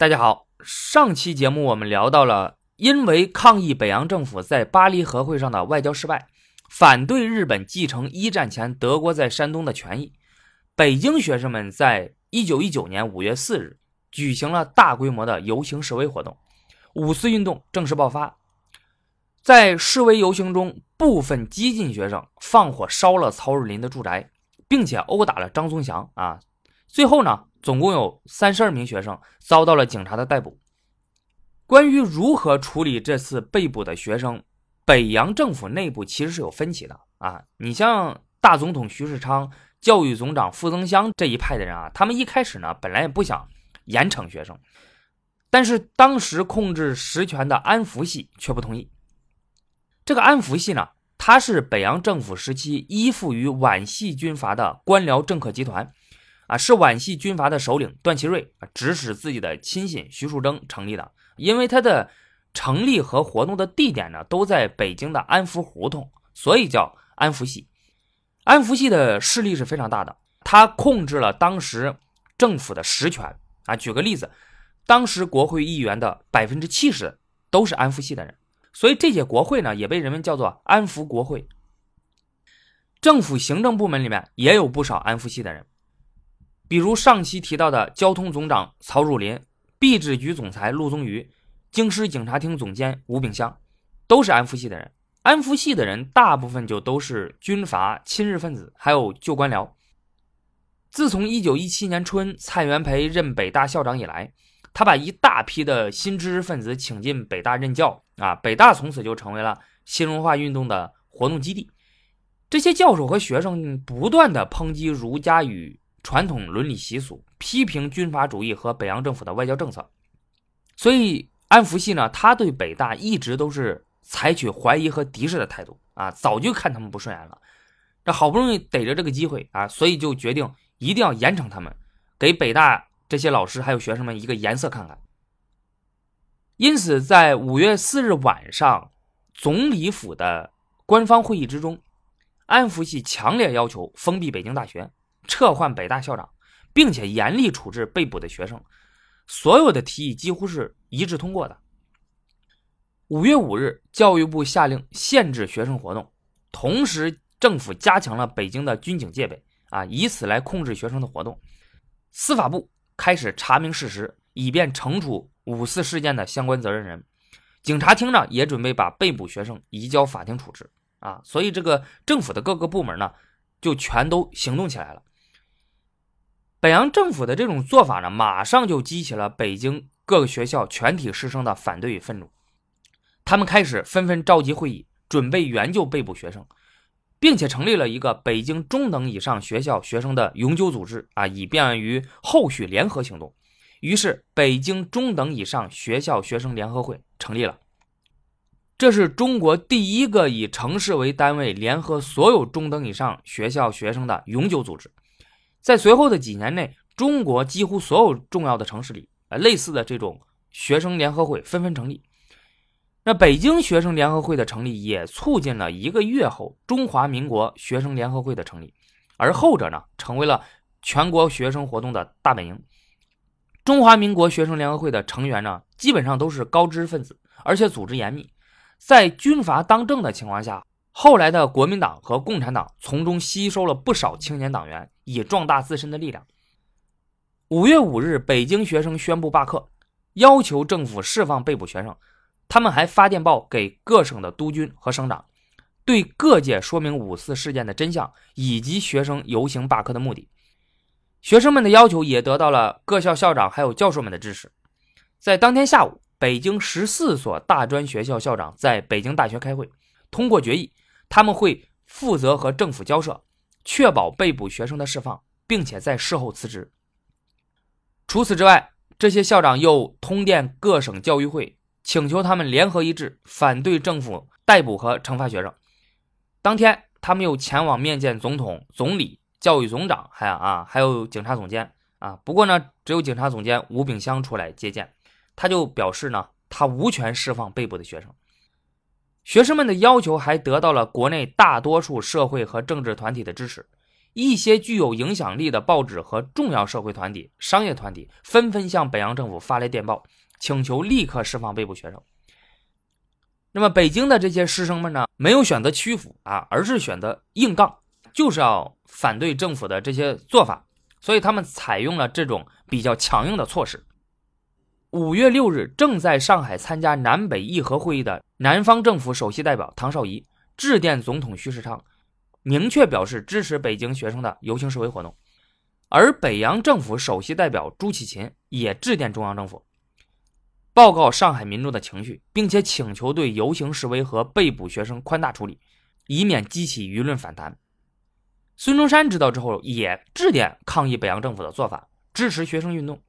大家好，上期节目我们聊到了，因为抗议北洋政府在巴黎和会上的外交失败，反对日本继承一战前德国在山东的权益，北京学生们在一九一九年五月四日举行了大规模的游行示威活动，五四运动正式爆发。在示威游行中，部分激进学生放火烧了曹汝霖的住宅，并且殴打了张宗祥啊。最后呢？总共有三十二名学生遭到了警察的逮捕。关于如何处理这次被捕的学生，北洋政府内部其实是有分歧的啊。你像大总统徐世昌、教育总长傅增湘这一派的人啊，他们一开始呢本来也不想严惩学生，但是当时控制实权的安福系却不同意。这个安福系呢，它是北洋政府时期依附于皖系军阀的官僚政客集团。啊，是皖系军阀的首领段祺瑞啊，指使自己的亲信徐树铮成立的。因为他的成立和活动的地点呢，都在北京的安福胡同，所以叫安福系。安福系的势力是非常大的，他控制了当时政府的实权啊。举个例子，当时国会议员的百分之七十都是安福系的人，所以这届国会呢，也被人们叫做安福国会。政府行政部门里面也有不少安福系的人。比如上期提到的交通总长曹汝霖、币制局总裁陆宗舆、京师警察厅总监吴炳湘，都是安福系的人。安福系的人大部分就都是军阀、亲日分子，还有旧官僚。自从1917年春蔡元培任北大校长以来，他把一大批的新知识分子请进北大任教啊，北大从此就成为了新文化运动的活动基地。这些教授和学生不断的抨击儒家与传统伦理习俗，批评军阀主义和北洋政府的外交政策，所以安福系呢，他对北大一直都是采取怀疑和敌视的态度啊，早就看他们不顺眼了。这好不容易逮着这个机会啊，所以就决定一定要严惩他们，给北大这些老师还有学生们一个颜色看看。因此，在五月四日晚上，总理府的官方会议之中，安福系强烈要求封闭北京大学。撤换北大校长，并且严厉处置被捕的学生，所有的提议几乎是一致通过的。五月五日，教育部下令限制学生活动，同时政府加强了北京的军警戒备，啊，以此来控制学生的活动。司法部开始查明事实，以便惩处五四事件的相关责任人。警察厅呢，也准备把被捕学生移交法庭处置。啊，所以这个政府的各个部门呢，就全都行动起来了。北洋政府的这种做法呢，马上就激起了北京各个学校全体师生的反对与愤怒。他们开始纷纷召集会议，准备援救被捕学生，并且成立了一个北京中等以上学校学生的永久组织啊，以便于后续联合行动。于是，北京中等以上学校学生联合会成立了。这是中国第一个以城市为单位联合所有中等以上学校学生的永久组织。在随后的几年内，中国几乎所有重要的城市里，呃，类似的这种学生联合会纷纷成立。那北京学生联合会的成立，也促进了一个月后中华民国学生联合会的成立，而后者呢，成为了全国学生活动的大本营。中华民国学生联合会的成员呢，基本上都是高知识分子，而且组织严密。在军阀当政的情况下。后来的国民党和共产党从中吸收了不少青年党员，以壮大自身的力量。五月五日，北京学生宣布罢课，要求政府释放被捕学生。他们还发电报给各省的督军和省长，对各界说明五四事件的真相以及学生游行罢课的目的。学生们的要求也得到了各校校长还有教授们的支持。在当天下午，北京十四所大专学校校长在北京大学开会，通过决议。他们会负责和政府交涉，确保被捕学生的释放，并且在事后辞职。除此之外，这些校长又通电各省教育会，请求他们联合一致反对政府逮捕和惩罚学生。当天，他们又前往面见总统、总理、教育总长，还有啊还有警察总监啊。不过呢，只有警察总监吴炳湘出来接见，他就表示呢，他无权释放被捕的学生。学生们的要求还得到了国内大多数社会和政治团体的支持，一些具有影响力的报纸和重要社会团体、商业团体纷纷向北洋政府发来电报，请求立刻释放被捕学生。那么，北京的这些师生们呢，没有选择屈服啊，而是选择硬杠，就是要反对政府的这些做法，所以他们采用了这种比较强硬的措施。五月六日，正在上海参加南北议和会议的南方政府首席代表唐绍仪致电总统徐世昌，明确表示支持北京学生的游行示威活动。而北洋政府首席代表朱启勤也致电中央政府，报告上海民众的情绪，并且请求对游行示威和被捕学生宽大处理，以免激起舆论反弹。孙中山知道之后，也致电抗议北洋政府的做法，支持学生运动。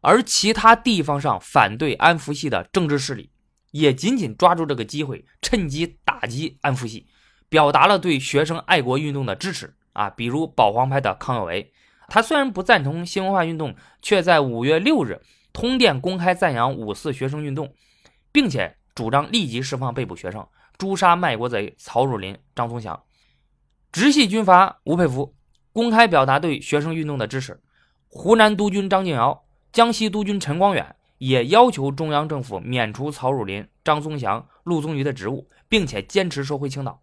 而其他地方上反对安福系的政治势力，也仅仅抓住这个机会，趁机打击安福系，表达了对学生爱国运动的支持啊。比如保皇派的康有为，他虽然不赞同新文化运动，却在五月六日通电公开赞扬五四学生运动，并且主张立即释放被捕学生，诛杀卖国贼曹汝霖、张宗祥。直系军阀吴佩孚公开表达对学生运动的支持。湖南督军张敬尧。江西督军陈光远也要求中央政府免除曹汝霖、张宗祥、陆宗舆的职务，并且坚持收回青岛。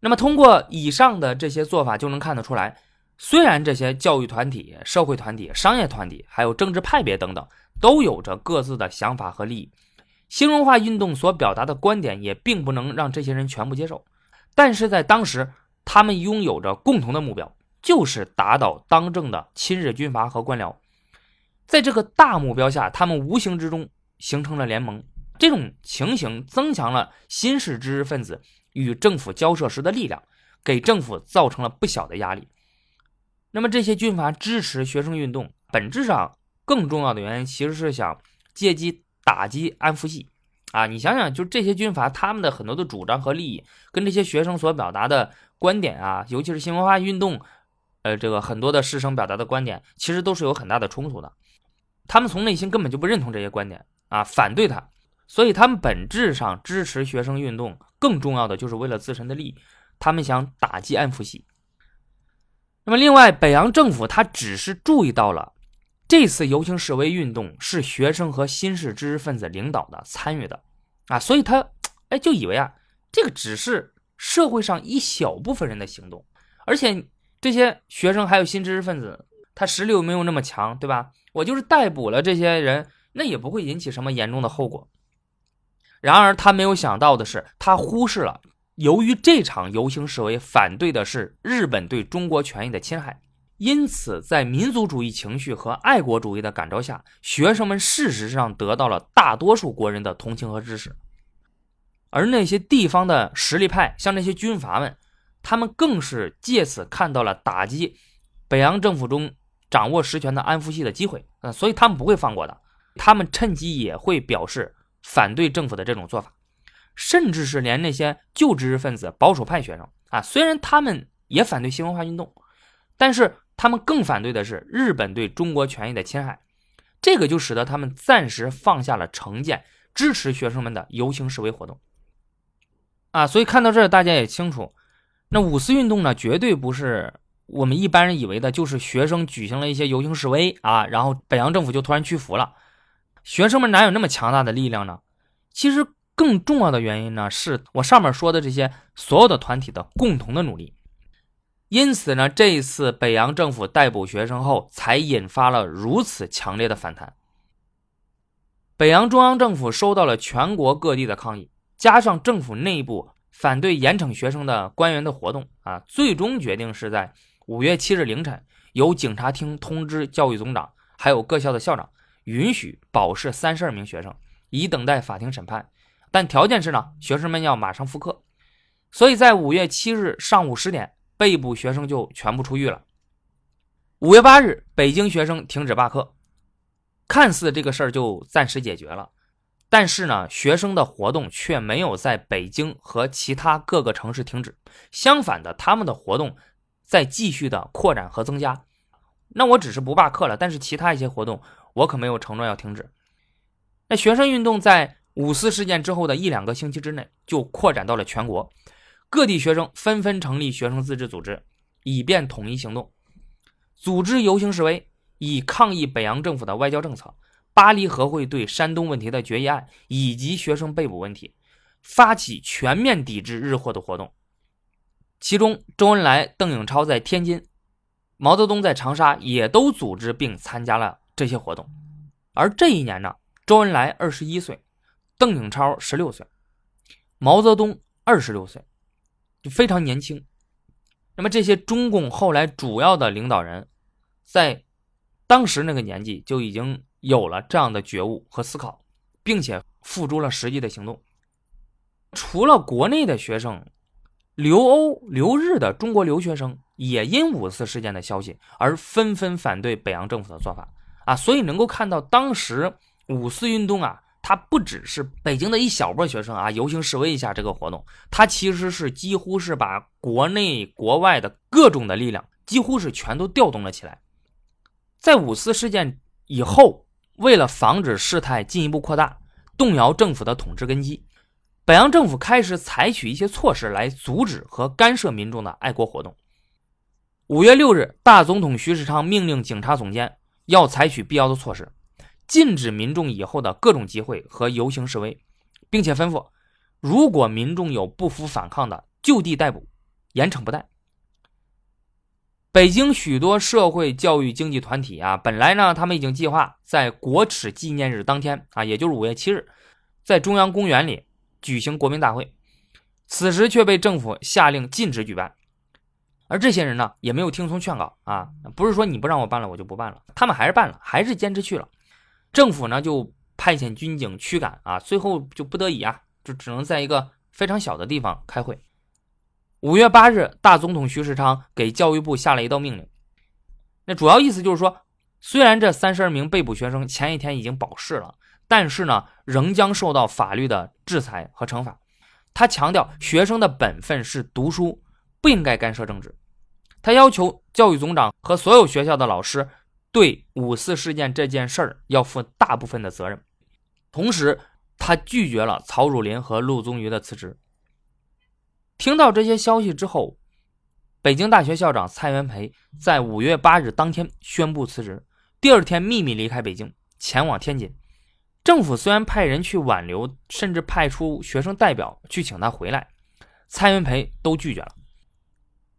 那么，通过以上的这些做法，就能看得出来，虽然这些教育团体、社会团体、商业团体，还有政治派别等等，都有着各自的想法和利益，新文化运动所表达的观点也并不能让这些人全部接受，但是在当时，他们拥有着共同的目标，就是打倒当政的亲日军阀和官僚。在这个大目标下，他们无形之中形成了联盟。这种情形增强了新式知识分子与政府交涉时的力量，给政府造成了不小的压力。那么，这些军阀支持学生运动，本质上更重要的原因其实是想借机打击安福系。啊，你想想，就这些军阀，他们的很多的主张和利益，跟这些学生所表达的观点啊，尤其是新文化运动，呃，这个很多的师生表达的观点，其实都是有很大的冲突的。他们从内心根本就不认同这些观点啊，反对他，所以他们本质上支持学生运动，更重要的就是为了自身的利益，他们想打击安福系。那么，另外，北洋政府他只是注意到了这次游行示威运动是学生和新式知识分子领导的参与的啊，所以他哎就以为啊，这个只是社会上一小部分人的行动，而且这些学生还有新知识分子。他实力又没有那么强，对吧？我就是逮捕了这些人，那也不会引起什么严重的后果。然而，他没有想到的是，他忽视了，由于这场游行示威反对的是日本对中国权益的侵害，因此在民族主义情绪和爱国主义的感召下，学生们事实上得到了大多数国人的同情和支持。而那些地方的实力派，像那些军阀们，他们更是借此看到了打击北洋政府中。掌握实权的安福系的机会，嗯，所以他们不会放过的。他们趁机也会表示反对政府的这种做法，甚至是连那些旧知识分子、保守派学生啊，虽然他们也反对新文化运动，但是他们更反对的是日本对中国权益的侵害。这个就使得他们暂时放下了成见，支持学生们的游行示威活动。啊，所以看到这儿，大家也清楚，那五四运动呢，绝对不是。我们一般人以为的就是学生举行了一些游行示威啊，然后北洋政府就突然屈服了。学生们哪有那么强大的力量呢？其实更重要的原因呢，是我上面说的这些所有的团体的共同的努力。因此呢，这一次北洋政府逮捕学生后，才引发了如此强烈的反弹。北洋中央政府收到了全国各地的抗议，加上政府内部反对严惩学生的官员的活动啊，最终决定是在。五月七日凌晨，由警察厅通知教育总长，还有各校的校长，允许保释三十二名学生，以等待法庭审判。但条件是呢，学生们要马上复课。所以在五月七日上午十点，被捕学生就全部出狱了。五月八日，北京学生停止罢课，看似这个事儿就暂时解决了。但是呢，学生的活动却没有在北京和其他各个城市停止，相反的，他们的活动。在继续的扩展和增加，那我只是不罢课了，但是其他一些活动我可没有承诺要停止。那学生运动在五四事件之后的一两个星期之内就扩展到了全国，各地学生纷纷成立学生自治组织，以便统一行动，组织游行示威，以抗议北洋政府的外交政策、巴黎和会对山东问题的决议案以及学生被捕问题，发起全面抵制日货的活动。其中，周恩来、邓颖超在天津，毛泽东在长沙，也都组织并参加了这些活动。而这一年呢，周恩来二十一岁，邓颖超十六岁，毛泽东二十六岁，就非常年轻。那么这些中共后来主要的领导人，在当时那个年纪就已经有了这样的觉悟和思考，并且付诸了实际的行动。除了国内的学生。留欧留日的中国留学生也因五四事件的消息而纷纷反对北洋政府的做法啊，所以能够看到当时五四运动啊，它不只是北京的一小波学生啊游行示威一下这个活动，它其实是几乎是把国内国外的各种的力量几乎是全都调动了起来。在五四事件以后，为了防止事态进一步扩大，动摇政府的统治根基。北洋政府开始采取一些措施来阻止和干涉民众的爱国活动。五月六日，大总统徐世昌命令警察总监要采取必要的措施，禁止民众以后的各种集会和游行示威，并且吩咐，如果民众有不服反抗的，就地逮捕，严惩不贷。北京许多社会教育经济团体啊，本来呢，他们已经计划在国耻纪念日当天啊，也就是五月七日，在中央公园里。举行国民大会，此时却被政府下令禁止举办，而这些人呢，也没有听从劝告啊，不是说你不让我办了，我就不办了，他们还是办了，还是坚持去了。政府呢，就派遣军警驱赶啊，最后就不得已啊，就只能在一个非常小的地方开会。五月八日，大总统徐世昌给教育部下了一道命令，那主要意思就是说，虽然这三十二名被捕学生前一天已经保释了。但是呢，仍将受到法律的制裁和惩罚。他强调，学生的本分是读书，不应该干涉政治。他要求教育总长和所有学校的老师对五四事件这件事儿要负大部分的责任。同时，他拒绝了曹汝霖和陆宗舆的辞职。听到这些消息之后，北京大学校长蔡元培在五月八日当天宣布辞职，第二天秘密离开北京，前往天津。政府虽然派人去挽留，甚至派出学生代表去请他回来，蔡元培都拒绝了。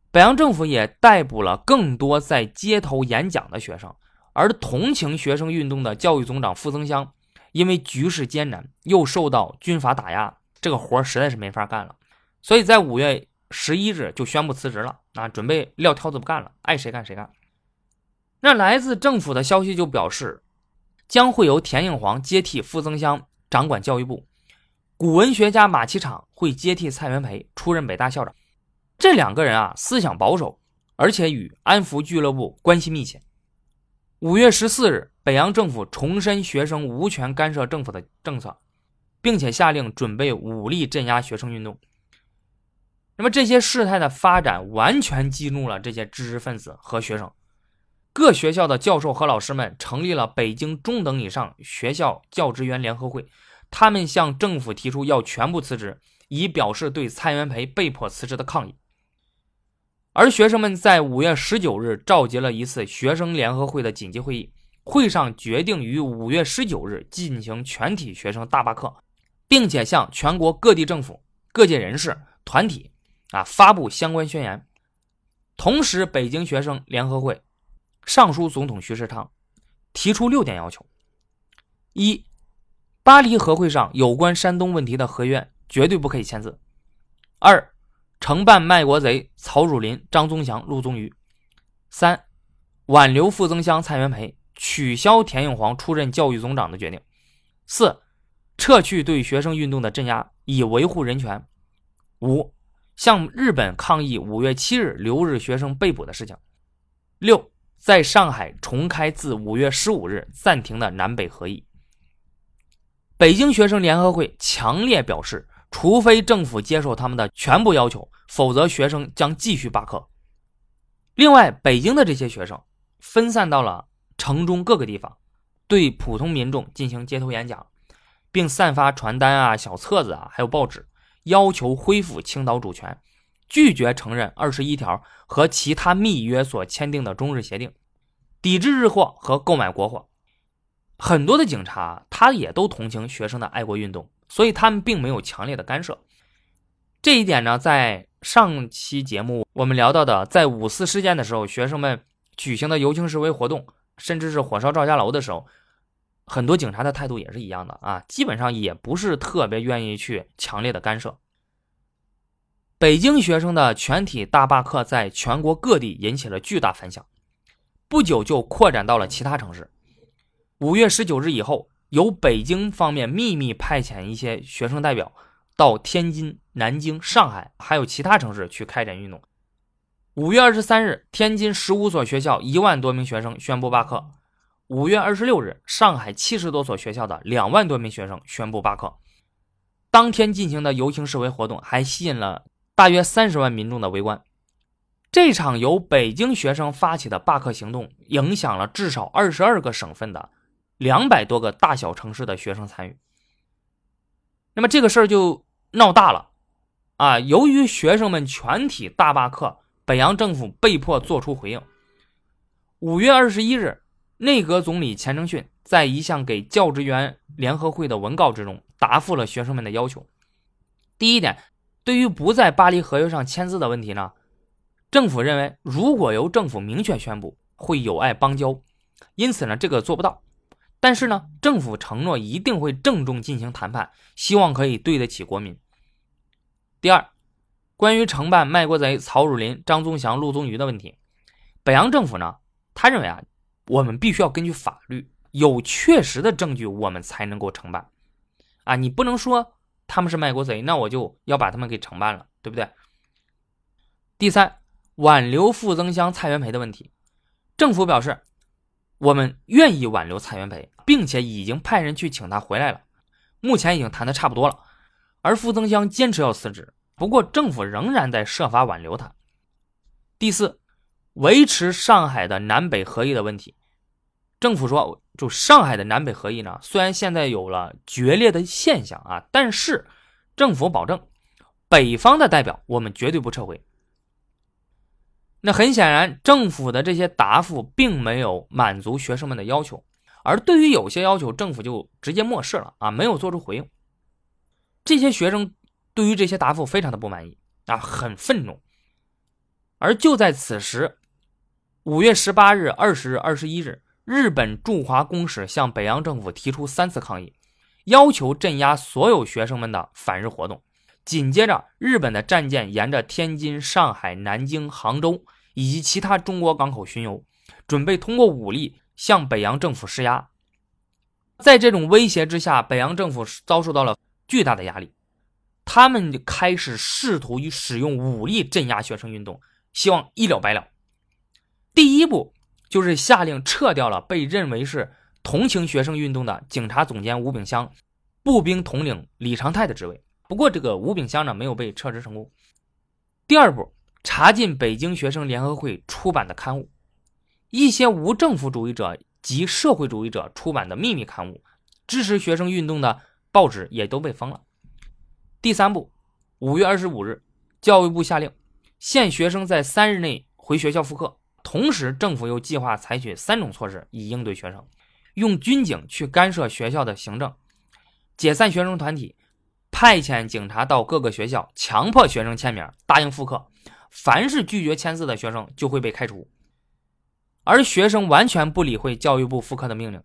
北洋政府也逮捕了更多在街头演讲的学生，而同情学生运动的教育总长傅增湘，因为局势艰难，又受到军阀打压，这个活实在是没法干了，所以在五月十一日就宣布辞职了，啊，准备撂挑子不干了，爱谁干谁干。那来自政府的消息就表示。将会由田应煌接替傅增湘掌管教育部，古文学家马其昶会接替蔡元培出任北大校长。这两个人啊，思想保守，而且与安福俱乐部关系密切。五月十四日，北洋政府重申学生无权干涉政府的政策，并且下令准备武力镇压学生运动。那么这些事态的发展完全激怒了这些知识分子和学生。各学校的教授和老师们成立了北京中等以上学校教职员联合会，他们向政府提出要全部辞职，以表示对蔡元培被迫辞职的抗议。而学生们在五月十九日召集了一次学生联合会的紧急会议，会上决定于五月十九日进行全体学生大罢课，并且向全国各地政府、各界人士团体啊发布相关宣言。同时，北京学生联合会。上书总统徐世昌，提出六点要求：一、巴黎和会上有关山东问题的合约绝对不可以签字；二、惩办卖国贼曹汝霖、张宗祥、陆宗舆；三、挽留傅增湘、蔡元培，取消田应煌出任教育总长的决定；四、撤去对学生运动的镇压，以维护人权；五、向日本抗议五月七日留日学生被捕的事情；六。在上海重开自五月十五日暂停的南北合议。北京学生联合会强烈表示，除非政府接受他们的全部要求，否则学生将继续罢课。另外，北京的这些学生分散到了城中各个地方，对普通民众进行街头演讲，并散发传单啊、小册子啊，还有报纸，要求恢复青岛主权，拒绝承认二十一条和其他密约所签订的中日协定，抵制日货和购买国货。很多的警察他也都同情学生的爱国运动，所以他们并没有强烈的干涉。这一点呢，在上期节目我们聊到的，在五四事件的时候，学生们举行的游行示威活动，甚至是火烧赵家楼的时候，很多警察的态度也是一样的啊，基本上也不是特别愿意去强烈的干涉。北京学生的全体大罢课在全国各地引起了巨大反响，不久就扩展到了其他城市。五月十九日以后，由北京方面秘密派遣一些学生代表到天津、南京、上海，还有其他城市去开展运动。五月二十三日，天津十五所学校一万多名学生宣布罢课；五月二十六日，上海七十多所学校的两万多名学生宣布罢课。当天进行的游行示威活动还吸引了大约三十万民众的围观。这场由北京学生发起的罢课行动，影响了至少二十二个省份的。两百多个大小城市的学生参与，那么这个事儿就闹大了啊！由于学生们全体大罢课，北洋政府被迫做出回应。五月二十一日，内阁总理钱承训在一项给教职员联合会的文告之中，答复了学生们的要求。第一点，对于不在巴黎合约上签字的问题呢，政府认为，如果由政府明确宣布，会有碍邦交，因此呢，这个做不到。但是呢，政府承诺一定会郑重进行谈判，希望可以对得起国民。第二，关于承办卖国贼曹汝霖、张宗祥、陆宗舆的问题，北洋政府呢，他认为啊，我们必须要根据法律有确实的证据，我们才能够承办。啊，你不能说他们是卖国贼，那我就要把他们给惩办了，对不对？第三，挽留傅增湘、蔡元培的问题，政府表示。我们愿意挽留蔡元培，并且已经派人去请他回来了。目前已经谈的差不多了，而傅增湘坚持要辞职，不过政府仍然在设法挽留他。第四，维持上海的南北合一的问题，政府说，就上海的南北合一呢，虽然现在有了决裂的现象啊，但是政府保证，北方的代表我们绝对不撤回。那很显然，政府的这些答复并没有满足学生们的要求，而对于有些要求，政府就直接漠视了啊，没有做出回应。这些学生对于这些答复非常的不满意啊，很愤怒。而就在此时，五月十八日、二十日、二十一日，日本驻华公使向北洋政府提出三次抗议，要求镇压所有学生们的反日活动。紧接着，日本的战舰沿着天津、上海、南京、杭州。以及其他中国港口巡游，准备通过武力向北洋政府施压。在这种威胁之下，北洋政府遭受到了巨大的压力，他们开始试图以使用武力镇压学生运动，希望一了百了。第一步就是下令撤掉了被认为是同情学生运动的警察总监吴炳湘、步兵统领李长泰的职位。不过，这个吴炳湘呢没有被撤职成功。第二步。查禁北京学生联合会出版的刊物，一些无政府主义者及社会主义者出版的秘密刊物，支持学生运动的报纸也都被封了。第三步，五月二十五日，教育部下令限学生在三日内回学校复课，同时政府又计划采取三种措施以应对学生：用军警去干涉学校的行政，解散学生团体，派遣警察到各个学校强迫学生签名答应复课。凡是拒绝签字的学生就会被开除，而学生完全不理会教育部复课的命令，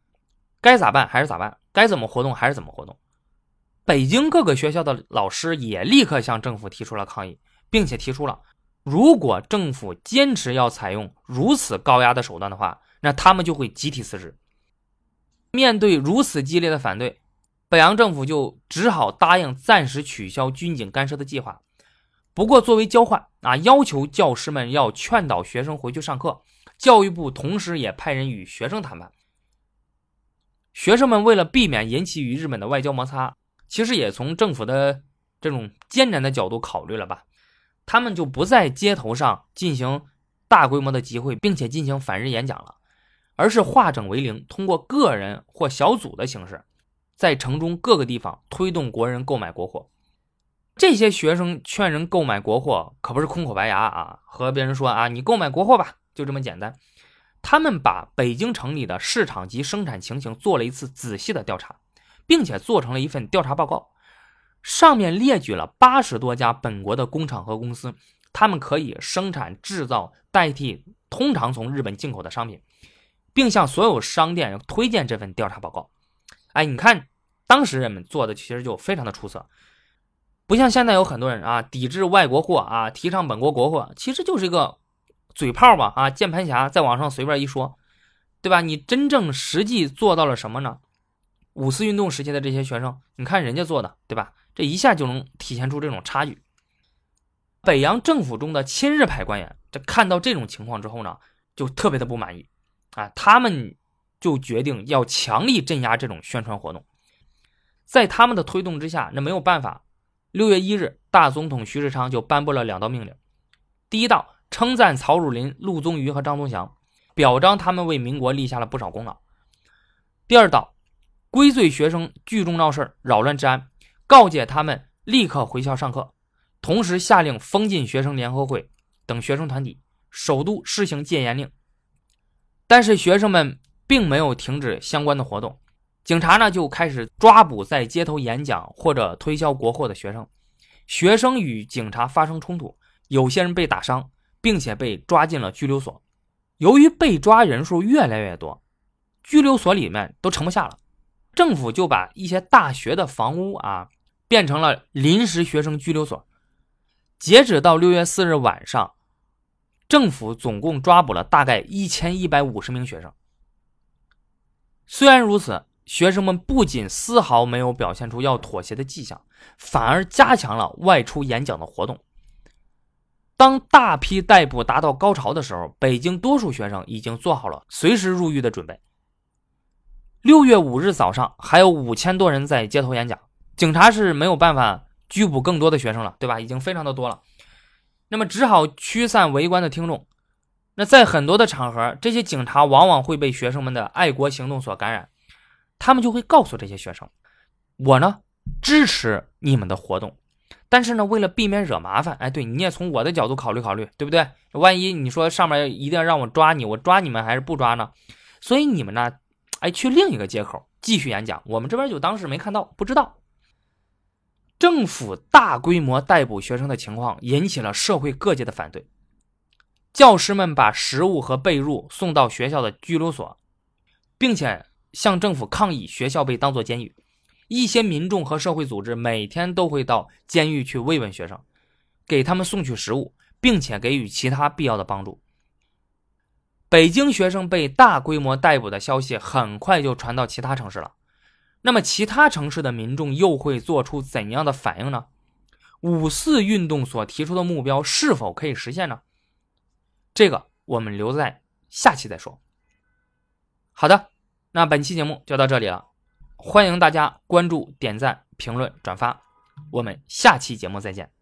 该咋办还是咋办，该怎么活动还是怎么活动。北京各个学校的老师也立刻向政府提出了抗议，并且提出了，如果政府坚持要采用如此高压的手段的话，那他们就会集体辞职。面对如此激烈的反对，北洋政府就只好答应暂时取消军警干涉的计划。不过，作为交换啊，要求教师们要劝导学生回去上课。教育部同时也派人与学生谈判。学生们为了避免引起与日本的外交摩擦，其实也从政府的这种艰难的角度考虑了吧，他们就不在街头上进行大规模的集会，并且进行反日演讲了，而是化整为零，通过个人或小组的形式，在城中各个地方推动国人购买国货。这些学生劝人购买国货，可不是空口白牙啊，和别人说啊，你购买国货吧，就这么简单。他们把北京城里的市场及生产情形做了一次仔细的调查，并且做成了一份调查报告，上面列举了八十多家本国的工厂和公司，他们可以生产制造代替通常从日本进口的商品，并向所有商店推荐这份调查报告。哎，你看，当时人们做的其实就非常的出色。不像现在有很多人啊，抵制外国货啊，提倡本国国货，其实就是一个嘴炮吧啊，键盘侠在网上随便一说，对吧？你真正实际做到了什么呢？五四运动时期的这些学生，你看人家做的，对吧？这一下就能体现出这种差距。北洋政府中的亲日派官员，这看到这种情况之后呢，就特别的不满意啊，他们就决定要强力镇压这种宣传活动。在他们的推动之下，那没有办法。六月一日，大总统徐世昌就颁布了两道命令：第一道称赞曹汝霖、陆宗舆和张宗祥，表彰他们为民国立下了不少功劳；第二道归罪学生聚众闹事扰乱治安，告诫他们立刻回校上课，同时下令封禁学生联合会等学生团体，首都施行戒严令。但是学生们并没有停止相关的活动。警察呢就开始抓捕在街头演讲或者推销国货的学生，学生与警察发生冲突，有些人被打伤，并且被抓进了拘留所。由于被抓人数越来越多，拘留所里面都盛不下了，政府就把一些大学的房屋啊变成了临时学生拘留所。截止到六月四日晚上，政府总共抓捕了大概一千一百五十名学生。虽然如此。学生们不仅丝毫没有表现出要妥协的迹象，反而加强了外出演讲的活动。当大批逮捕达到高潮的时候，北京多数学生已经做好了随时入狱的准备。六月五日早上，还有五千多人在街头演讲，警察是没有办法拘捕更多的学生了，对吧？已经非常的多了，那么只好驱散围观的听众。那在很多的场合，这些警察往往会被学生们的爱国行动所感染。他们就会告诉这些学生：“我呢支持你们的活动，但是呢，为了避免惹麻烦，哎，对你也从我的角度考虑考虑，对不对？万一你说上面一定要让我抓你，我抓你们还是不抓呢？所以你们呢，哎，去另一个街口继续演讲，我们这边就当时没看到，不知道。政府大规模逮捕学生的情况引起了社会各界的反对，教师们把食物和被褥送到学校的拘留所，并且。向政府抗议，学校被当作监狱。一些民众和社会组织每天都会到监狱去慰问学生，给他们送去食物，并且给予其他必要的帮助。北京学生被大规模逮捕的消息很快就传到其他城市了。那么，其他城市的民众又会做出怎样的反应呢？五四运动所提出的目标是否可以实现呢？这个我们留在下期再说。好的。那本期节目就到这里了，欢迎大家关注、点赞、评论、转发，我们下期节目再见。